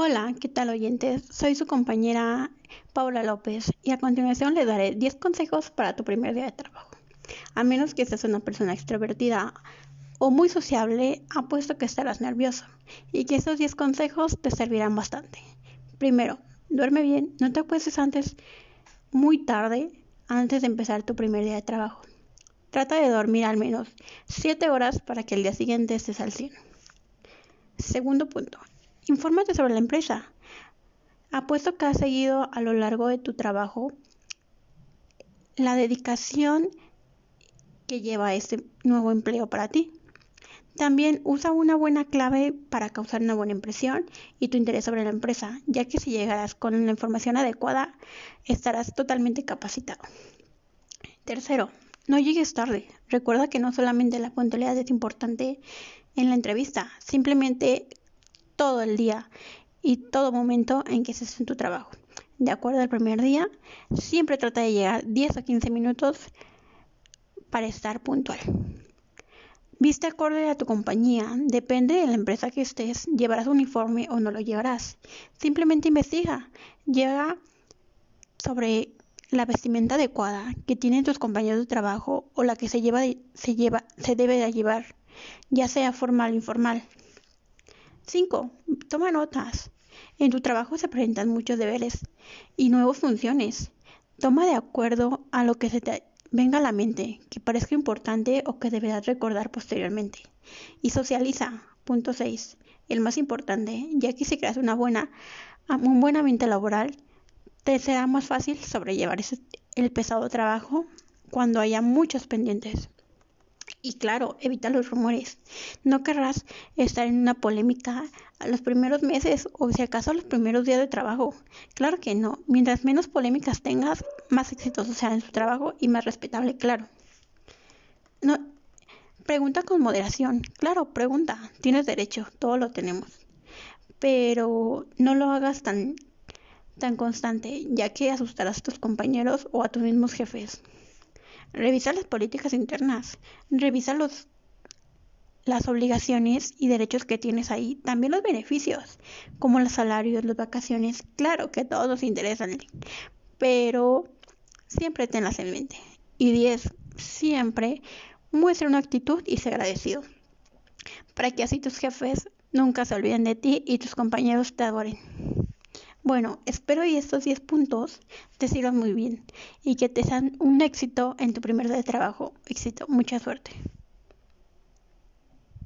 Hola, ¿qué tal oyentes? Soy su compañera Paula López y a continuación le daré 10 consejos para tu primer día de trabajo. A menos que seas una persona extrovertida o muy sociable, apuesto que estarás nervioso y que esos 10 consejos te servirán bastante. Primero, duerme bien, no te acuestes antes muy tarde antes de empezar tu primer día de trabajo. Trata de dormir al menos 7 horas para que el día siguiente estés al 100. Segundo punto, Infórmate sobre la empresa. Apuesto que has seguido a lo largo de tu trabajo la dedicación que lleva este nuevo empleo para ti. También usa una buena clave para causar una buena impresión y tu interés sobre la empresa, ya que si llegarás con la información adecuada, estarás totalmente capacitado. Tercero, no llegues tarde. Recuerda que no solamente la puntualidad es importante en la entrevista, simplemente todo el día y todo momento en que estés en tu trabajo. De acuerdo al primer día, siempre trata de llegar 10 o 15 minutos para estar puntual. Viste acorde a tu compañía, depende de la empresa que estés, llevarás uniforme o no lo llevarás. Simplemente investiga, llega sobre la vestimenta adecuada que tienen tus compañeros de trabajo o la que se se lleva se debe de llevar, ya sea formal o informal. 5. Toma notas. En tu trabajo se presentan muchos deberes y nuevas funciones. Toma de acuerdo a lo que se te venga a la mente, que parezca importante o que deberás recordar posteriormente. Y socializa. Punto 6. El más importante, ya que si creas una buena, un buen ambiente laboral, te será más fácil sobrellevar el pesado trabajo cuando haya muchos pendientes. Y claro, evita los rumores. No querrás estar en una polémica a los primeros meses o si acaso a los primeros días de trabajo. Claro que no. Mientras menos polémicas tengas, más exitoso será en su trabajo y más respetable, claro. No, pregunta con moderación. Claro, pregunta. Tienes derecho, todo lo tenemos. Pero no lo hagas tan, tan constante, ya que asustarás a tus compañeros o a tus mismos jefes. Revisa las políticas internas, revisa los, las obligaciones y derechos que tienes ahí, también los beneficios, como los salarios, las vacaciones, claro que todos nos interesan, pero siempre tenlas en mente. Y 10, siempre muestra una actitud y sea agradecido, para que así tus jefes nunca se olviden de ti y tus compañeros te adoren. Bueno, espero y estos 10 puntos te sirvan muy bien y que te sean un éxito en tu primer día de trabajo. Éxito, mucha suerte.